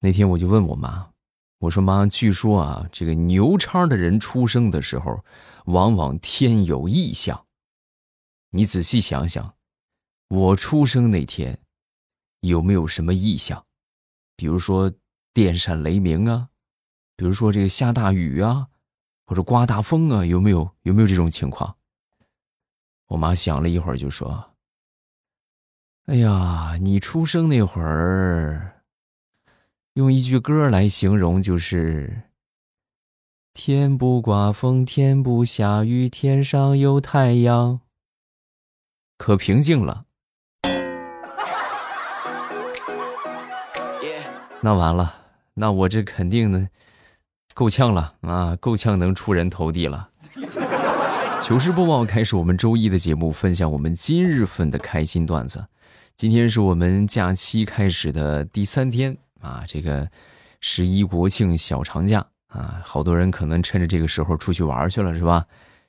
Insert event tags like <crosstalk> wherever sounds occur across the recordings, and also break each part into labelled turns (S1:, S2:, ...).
S1: 那天我就问我妈，我说妈，据说啊，这个牛叉的人出生的时候，往往天有异象。你仔细想想，我出生那天，有没有什么异象？比如说电闪雷鸣啊，比如说这个下大雨啊，或者刮大风啊，有没有？有没有这种情况？我妈想了一会儿，就说：“哎呀，你出生那会儿，用一句歌来形容，就是‘天不刮风，天不下雨，天上有太阳’，可平静了。那完了，那我这肯定的够呛了啊，够呛能出人头地了。”糗事播报开始，我们周一的节目，分享我们今日份的开心段子。今天是我们假期开始的第三天啊，这个十一国庆小长假啊，好多人可能趁着这个时候出去玩去了，是吧？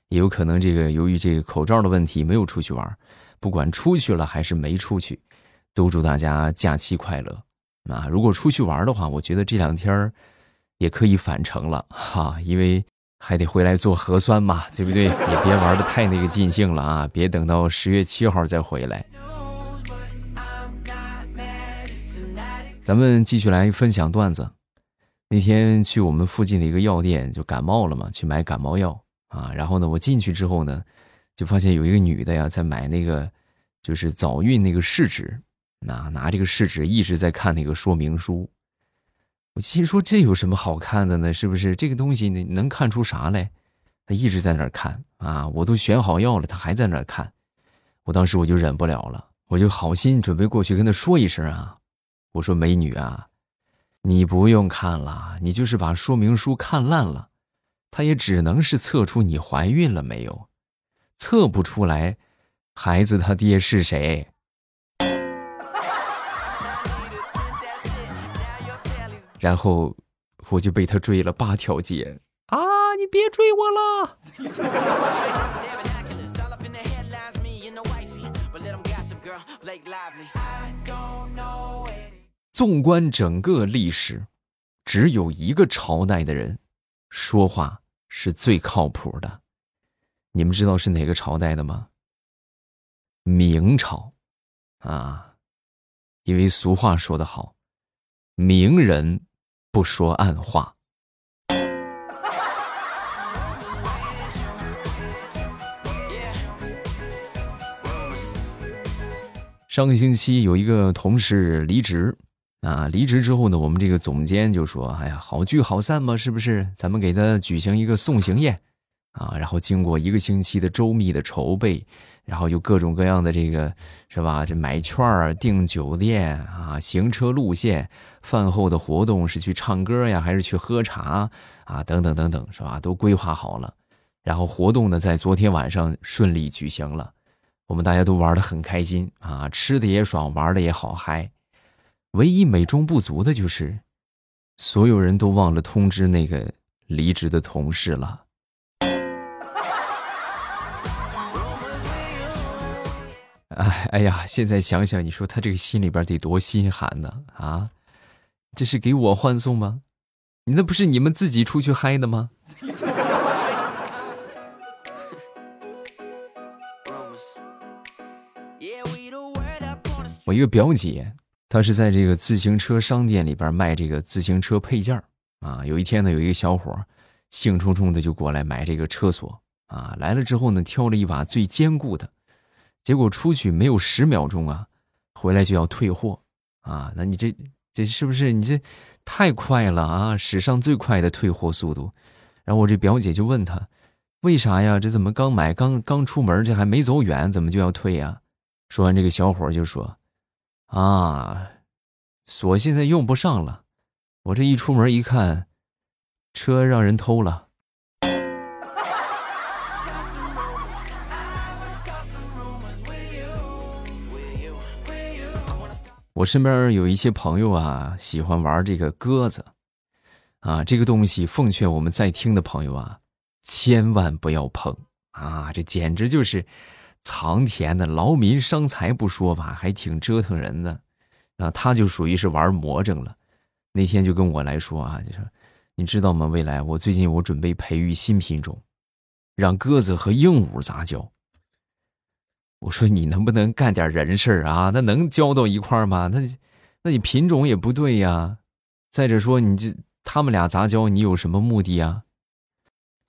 S1: 也有可能这个由于这个口罩的问题没有出去玩。不管出去了还是没出去，都祝大家假期快乐。啊，如果出去玩的话，我觉得这两天也可以返程了哈，因为。还得回来做核酸嘛，对不对？也别玩的太那个尽兴了啊！别等到十月七号再回来。咱们继续来分享段子。那天去我们附近的一个药店，就感冒了嘛，去买感冒药啊。然后呢，我进去之后呢，就发现有一个女的呀，在买那个就是早孕那个试纸，拿拿这个试纸一直在看那个说明书。我心说这有什么好看的呢？是不是这个东西你能看出啥来？他一直在那儿看啊，我都选好药了，他还在那儿看。我当时我就忍不了了，我就好心准备过去跟他说一声啊，我说美女啊，你不用看了，你就是把说明书看烂了，他也只能是测出你怀孕了没有，测不出来，孩子他爹是谁？<laughs> 然后我就被他追了八条街啊！你别追我了。<laughs> 纵观整个历史，只有一个朝代的人说话是最靠谱的。你们知道是哪个朝代的吗？明朝啊，因为俗话说得好，明人。不说暗话。上个星期有一个同事离职，啊，离职之后呢，我们这个总监就说：“哎呀，好聚好散嘛，是不是？咱们给他举行一个送行宴。”啊，然后经过一个星期的周密的筹备，然后有各种各样的这个，是吧？这买券、订酒店啊、行车路线、饭后的活动是去唱歌呀，还是去喝茶啊？等等等等，是吧？都规划好了。然后活动呢，在昨天晚上顺利举行了，我们大家都玩的很开心啊，吃的也爽，玩的也好嗨。唯一美中不足的就是，所有人都忘了通知那个离职的同事了。哎哎呀！现在想想，你说他这个心里边得多心寒呢啊！这是给我欢送吗？你那不是你们自己出去嗨的吗？<laughs> 我一个表姐，他是在这个自行车商店里边卖这个自行车配件啊。有一天呢，有一个小伙兴冲冲的就过来买这个车锁啊。来了之后呢，挑了一把最坚固的。结果出去没有十秒钟啊，回来就要退货啊！那你这这是不是你这太快了啊？史上最快的退货速度。然后我这表姐就问他，为啥呀？这怎么刚买刚刚出门，这还没走远，怎么就要退呀？说完，这个小伙就说：“啊，锁现在用不上了，我这一出门一看，车让人偷了。”我身边有一些朋友啊，喜欢玩这个鸽子，啊，这个东西奉劝我们在听的朋友啊，千万不要碰啊！这简直就是藏田的，劳民伤财不说吧，还挺折腾人的。啊，他就属于是玩魔怔了。那天就跟我来说啊，就说你知道吗？未来我最近我准备培育新品种，让鸽子和鹦鹉杂交。我说你能不能干点人事啊？那能交到一块吗？那，那你品种也不对呀。再者说，你这他们俩杂交，你有什么目的呀？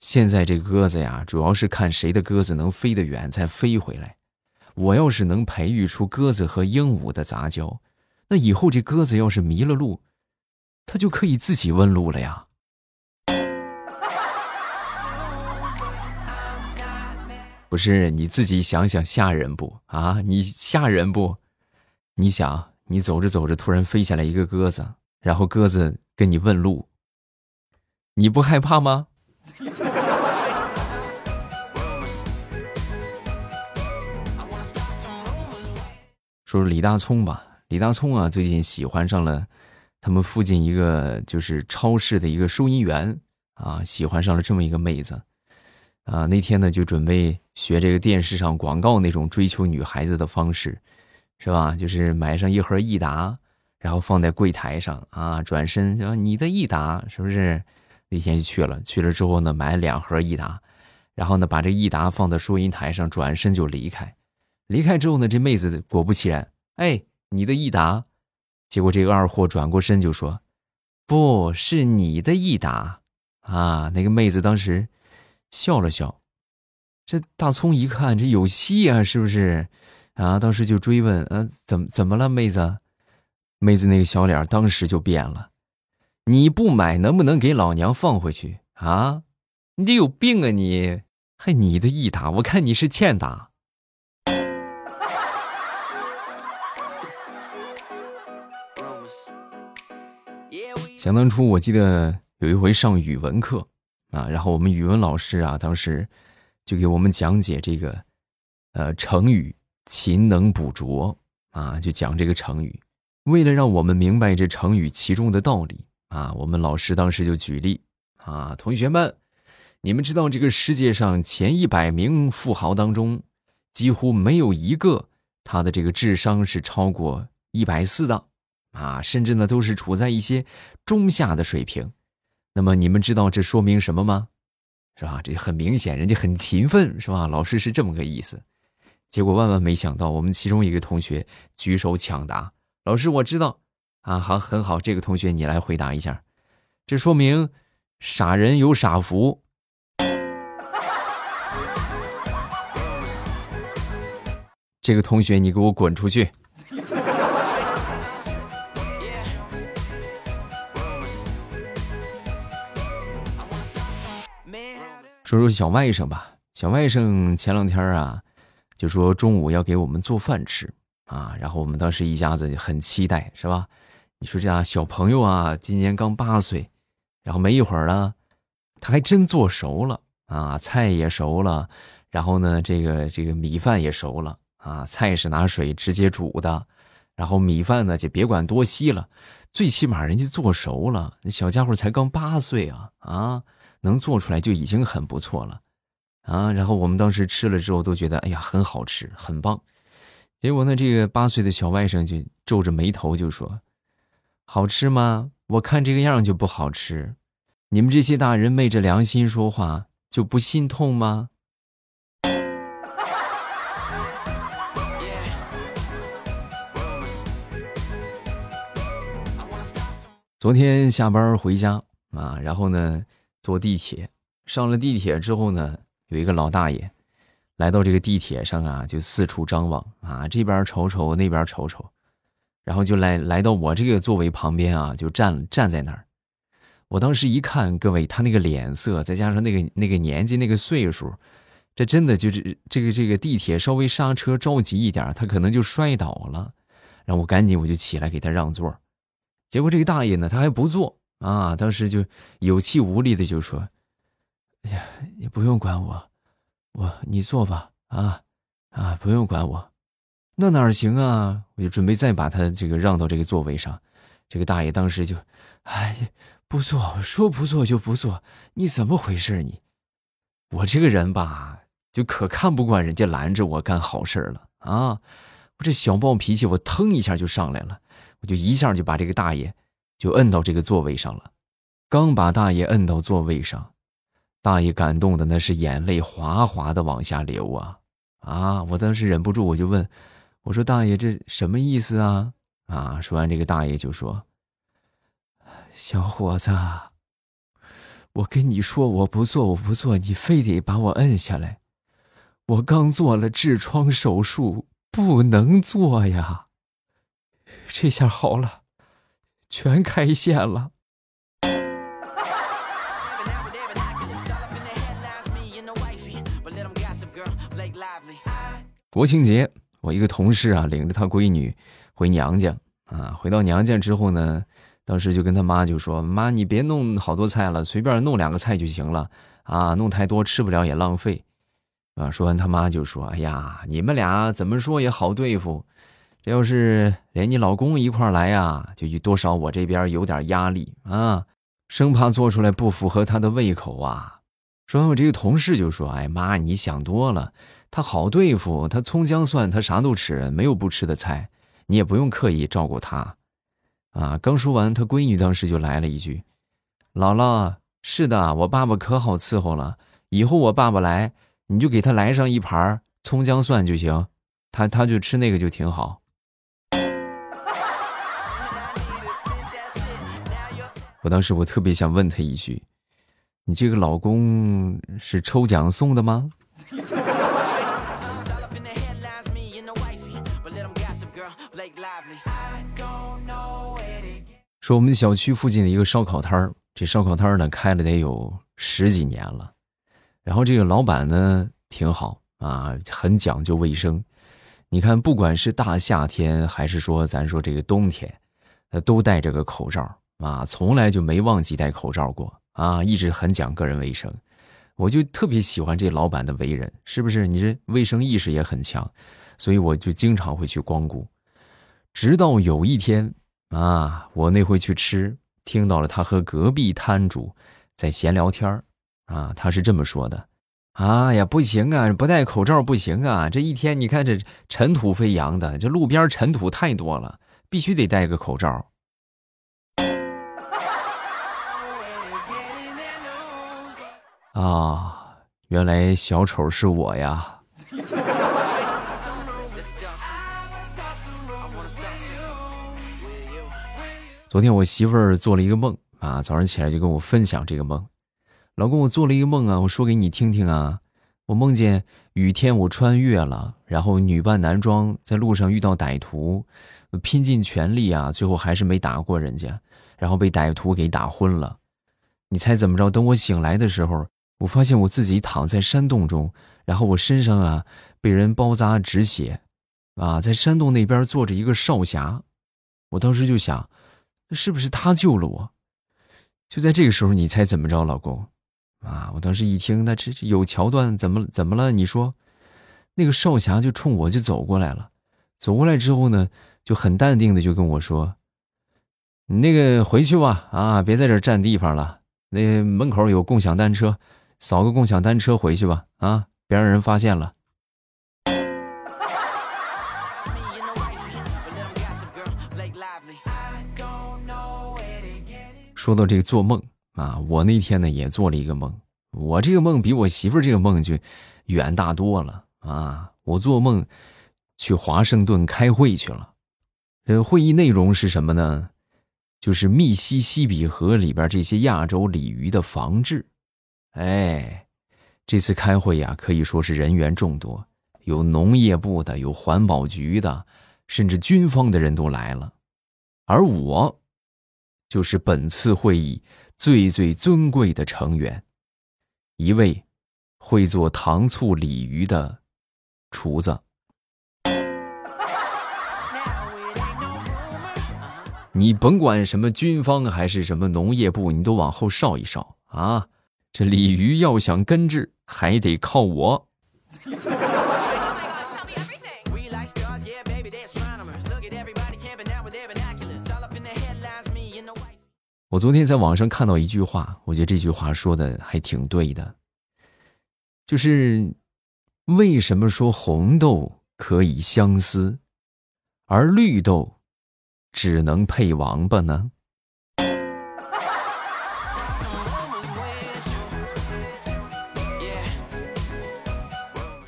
S1: 现在这鸽子呀，主要是看谁的鸽子能飞得远再飞回来。我要是能培育出鸽子和鹦鹉的杂交，那以后这鸽子要是迷了路，它就可以自己问路了呀。不是你自己想想吓人不啊？你吓人不？你想，你走着走着，突然飞下来一个鸽子，然后鸽子跟你问路，你不害怕吗？<laughs> 说说李大聪吧，李大聪啊，最近喜欢上了他们附近一个就是超市的一个收银员啊，喜欢上了这么一个妹子。啊，那天呢就准备学这个电视上广告那种追求女孩子的方式，是吧？就是买上一盒益达，然后放在柜台上啊，转身说你的益达是不是？那天就去了，去了之后呢，买两盒益达，然后呢把这益达放在收银台上，转身就离开。离开之后呢，这妹子果不其然，哎，你的益达。结果这个二货转过身就说，不是你的益达啊。那个妹子当时。笑了笑，这大葱一看这有戏啊，是不是？啊，当时就追问，呃，怎么怎么了，妹子？妹子那个小脸当时就变了。你不买，能不能给老娘放回去啊？你这有病啊你！还你的益达，我看你是欠打。想当初，我记得有一回上语文课。啊，然后我们语文老师啊，当时就给我们讲解这个，呃，成语“勤能补拙”啊，就讲这个成语。为了让我们明白这成语其中的道理啊，我们老师当时就举例啊，同学们，你们知道这个世界上前一百名富豪当中，几乎没有一个他的这个智商是超过一百四的啊，甚至呢都是处在一些中下的水平。那么你们知道这说明什么吗？是吧？这很明显，人家很勤奋，是吧？老师是这么个意思。结果万万没想到，我们其中一个同学举手抢答：“老师，我知道。”啊，好，很好，这个同学你来回答一下。这说明傻人有傻福。这个同学，你给我滚出去！说说小外甥吧，小外甥前两天啊，就说中午要给我们做饭吃啊，然后我们当时一家子很期待，是吧？你说这样小朋友啊，今年刚八岁，然后没一会儿呢，他还真做熟了啊，菜也熟了，然后呢，这个这个米饭也熟了啊，菜是拿水直接煮的，然后米饭呢就别管多稀了，最起码人家做熟了，那小家伙才刚八岁啊啊！能做出来就已经很不错了，啊！然后我们当时吃了之后都觉得，哎呀，很好吃，很棒。结果呢，这个八岁的小外甥就皱着眉头就说：“好吃吗？我看这个样就不好吃。你们这些大人昧着良心说话，就不心痛吗？”昨天下班回家啊，然后呢？坐地铁，上了地铁之后呢，有一个老大爷来到这个地铁上啊，就四处张望啊，这边瞅瞅，那边瞅瞅，然后就来来到我这个座位旁边啊，就站站在那儿。我当时一看，各位他那个脸色，再加上那个那个年纪那个岁数，这真的就是这个这个地铁稍微刹车着急一点，他可能就摔倒了。然后我赶紧我就起来给他让座，结果这个大爷呢，他还不坐。啊！当时就有气无力的就说：“哎呀，你不用管我，我你坐吧。啊啊，不用管我，那哪行啊？我就准备再把他这个让到这个座位上。这个大爷当时就，哎，不坐，说不坐就不坐，你怎么回事你？我这个人吧，就可看不惯人家拦着我干好事了啊！我这小暴脾气，我腾一下就上来了，我就一下就把这个大爷。”就摁到这个座位上了。刚把大爷摁到座位上，大爷感动的那是眼泪哗哗的往下流啊啊！我当时忍不住我就问，我说大爷这什么意思啊？啊！说完这个大爷就说：“小伙子，我跟你说我不做我不做，你非得把我摁下来。我刚做了痔疮手术，不能做呀。这下好了，全开线了。”国庆节，我一个同事啊，领着他闺女回娘家啊。回到娘家之后呢，当时就跟他妈就说：“妈，你别弄好多菜了，随便弄两个菜就行了啊，弄太多吃不了也浪费。”啊，说完他妈就说：“哎呀，你们俩怎么说也好对付，这要是连你老公一块来呀，就多少我这边有点压力啊，生怕做出来不符合他的胃口啊。”说完，我这个同事就说：“哎妈，你想多了。”他好对付，他葱姜蒜他啥都吃，没有不吃的菜，你也不用刻意照顾他，啊！刚说完，他闺女当时就来了一句：“姥姥，是的，我爸爸可好伺候了，以后我爸爸来，你就给他来上一盘葱姜蒜就行，他他就吃那个就挺好。”我当时我特别想问他一句：“你这个老公是抽奖送的吗？” <laughs> 说我们小区附近的一个烧烤摊儿，这烧烤摊儿呢开了得有十几年了，然后这个老板呢挺好啊，很讲究卫生。你看，不管是大夏天还是说咱说这个冬天，他都戴着个口罩啊，从来就没忘记戴口罩过啊，一直很讲个人卫生。我就特别喜欢这老板的为人，是不是？你这卫生意识也很强，所以我就经常会去光顾。直到有一天。啊，我那回去吃，听到了他和隔壁摊主在闲聊天啊，他是这么说的：“哎呀，不行啊，不戴口罩不行啊，这一天你看这尘土飞扬的，这路边尘土太多了，必须得戴个口罩。”啊，原来小丑是我呀！昨天我媳妇儿做了一个梦啊，早上起来就跟我分享这个梦。老公，我做了一个梦啊，我说给你听听啊。我梦见雨天我穿越了，然后女扮男装，在路上遇到歹徒，拼尽全力啊，最后还是没打过人家，然后被歹徒给打昏了。你猜怎么着？等我醒来的时候，我发现我自己躺在山洞中，然后我身上啊被人包扎止血，啊，在山洞那边坐着一个少侠。我当时就想。是不是他救了我？就在这个时候，你猜怎么着，老公？啊！我当时一听，那这这有桥段，怎么怎么了？你说，那个少侠就冲我就走过来了，走过来之后呢，就很淡定的就跟我说：“你那个回去吧，啊，别在这占地方了。那门口有共享单车，扫个共享单车回去吧，啊，别让人发现了。”说到这个做梦啊，我那天呢也做了一个梦，我这个梦比我媳妇这个梦就远大多了啊！我做梦去华盛顿开会去了，这会议内容是什么呢？就是密西西比河里边这些亚洲鲤鱼的防治。哎，这次开会呀，可以说是人员众多，有农业部的，有环保局的，甚至军方的人都来了，而我。就是本次会议最最尊贵的成员，一位会做糖醋鲤鱼的厨子。你甭管什么军方还是什么农业部，你都往后稍一稍啊！这鲤鱼要想根治，还得靠我。我昨天在网上看到一句话，我觉得这句话说的还挺对的，就是为什么说红豆可以相思，而绿豆只能配王八呢？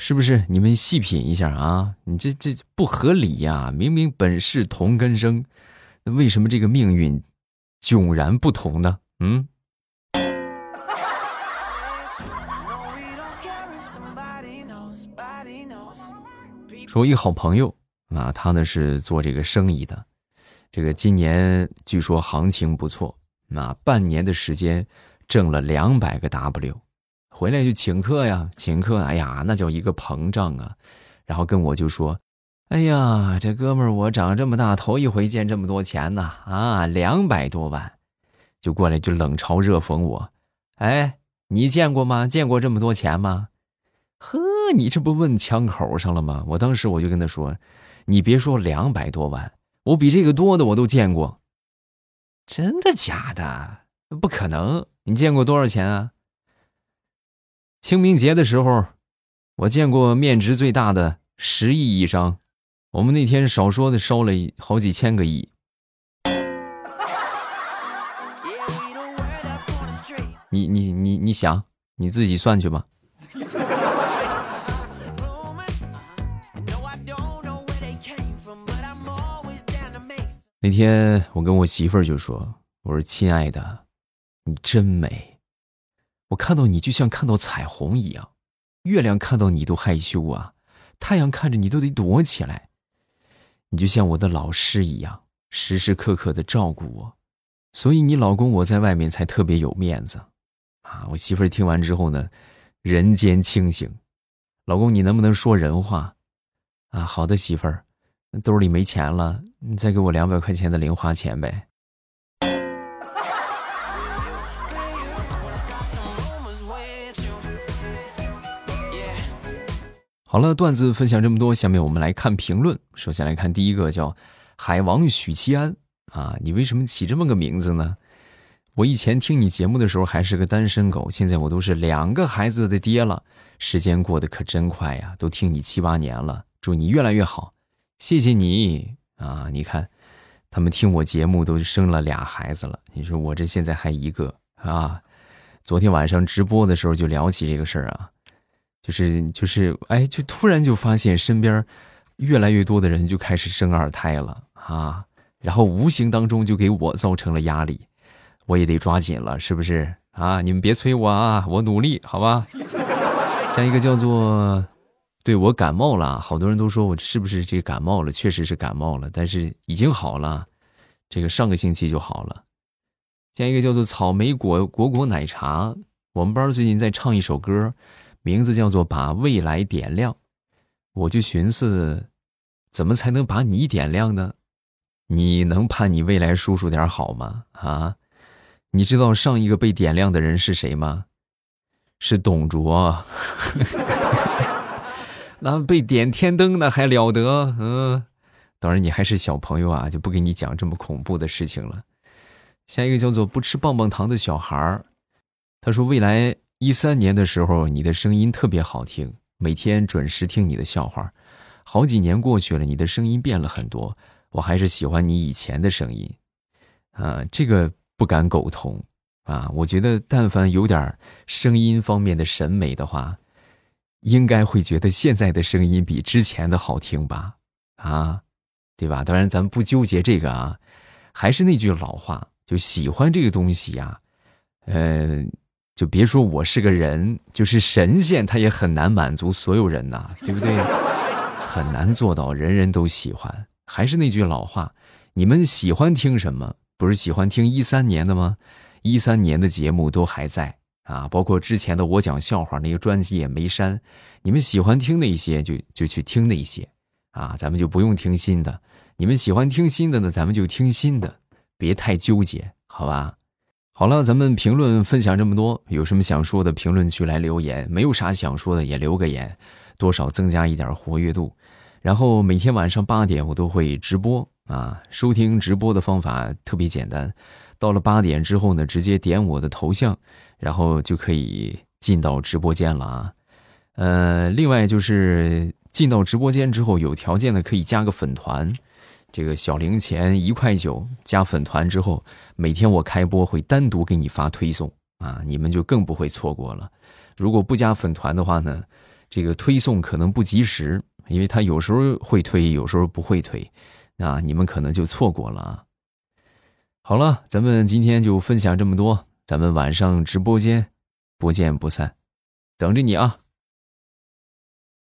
S1: 是不是？你们细品一下啊！你这这不合理呀！明明本是同根生，那为什么这个命运迥然不同呢？嗯。说一个好朋友啊，他呢是做这个生意的，这个今年据说行情不错，那半年的时间挣了两百个 W。回来就请客呀，请客，哎呀，那叫一个膨胀啊！然后跟我就说：“哎呀，这哥们儿，我长这么大头一回见这么多钱呐！啊，两百多万，就过来就冷嘲热讽我。哎，你见过吗？见过这么多钱吗？呵，你这不问枪口上了吗？我当时我就跟他说：你别说两百多万，我比这个多的我都见过。真的假的？不可能！你见过多少钱啊？”清明节的时候，我见过面值最大的十亿一张。我们那天少说的烧了好几千个亿。你你你你想你自己算去吧。那天我跟我媳妇儿就说：“我说亲爱的，你真美。”我看到你就像看到彩虹一样，月亮看到你都害羞啊，太阳看着你都得躲起来。你就像我的老师一样，时时刻刻的照顾我，所以你老公我在外面才特别有面子，啊！我媳妇儿听完之后呢，人间清醒。老公，你能不能说人话？啊，好的，媳妇儿，兜里没钱了，你再给我两百块钱的零花钱呗。好了，段子分享这么多，下面我们来看评论。首先来看第一个，叫海王许七安啊，你为什么起这么个名字呢？我以前听你节目的时候还是个单身狗，现在我都是两个孩子的爹了，时间过得可真快呀，都听你七八年了，祝你越来越好，谢谢你啊！你看，他们听我节目都生了俩孩子了，你说我这现在还一个啊？昨天晚上直播的时候就聊起这个事儿啊。就是就是，哎，就突然就发现身边越来越多的人就开始生二胎了啊，然后无形当中就给我造成了压力，我也得抓紧了，是不是啊？你们别催我啊，我努力，好吧。下一个叫做，对我感冒了，好多人都说我是不是这个感冒了，确实是感冒了，但是已经好了，这个上个星期就好了。下一个叫做草莓果果果奶茶，我们班最近在唱一首歌。名字叫做把未来点亮，我就寻思，怎么才能把你点亮呢？你能盼你未来叔叔点好吗？啊，你知道上一个被点亮的人是谁吗？是董卓，<laughs> 那被点天灯那还了得？嗯，当然你还是小朋友啊，就不给你讲这么恐怖的事情了。下一个叫做不吃棒棒糖的小孩儿，他说未来。一三年的时候，你的声音特别好听，每天准时听你的笑话。好几年过去了，你的声音变了很多，我还是喜欢你以前的声音。啊，这个不敢苟同啊！我觉得，但凡有点声音方面的审美的话，应该会觉得现在的声音比之前的好听吧？啊，对吧？当然，咱不纠结这个啊。还是那句老话，就喜欢这个东西呀，嗯。就别说我是个人，就是神仙，他也很难满足所有人呐，对不对？很难做到人人都喜欢。还是那句老话，你们喜欢听什么？不是喜欢听一三年的吗？一三年的节目都还在啊，包括之前的我讲笑话那个专辑也没删。你们喜欢听那些，就就去听那些啊，咱们就不用听新的。你们喜欢听新的呢，咱们就听新的，别太纠结，好吧？好了，咱们评论分享这么多，有什么想说的，评论区来留言；没有啥想说的，也留个言，多少增加一点活跃度。然后每天晚上八点我都会直播啊，收听直播的方法特别简单，到了八点之后呢，直接点我的头像，然后就可以进到直播间了啊。呃，另外就是进到直播间之后，有条件的可以加个粉团。这个小零钱一块九加粉团之后，每天我开播会单独给你发推送啊，你们就更不会错过了。如果不加粉团的话呢，这个推送可能不及时，因为他有时候会推，有时候不会推，啊你们可能就错过了啊。好了，咱们今天就分享这么多，咱们晚上直播间不见不散，等着你啊。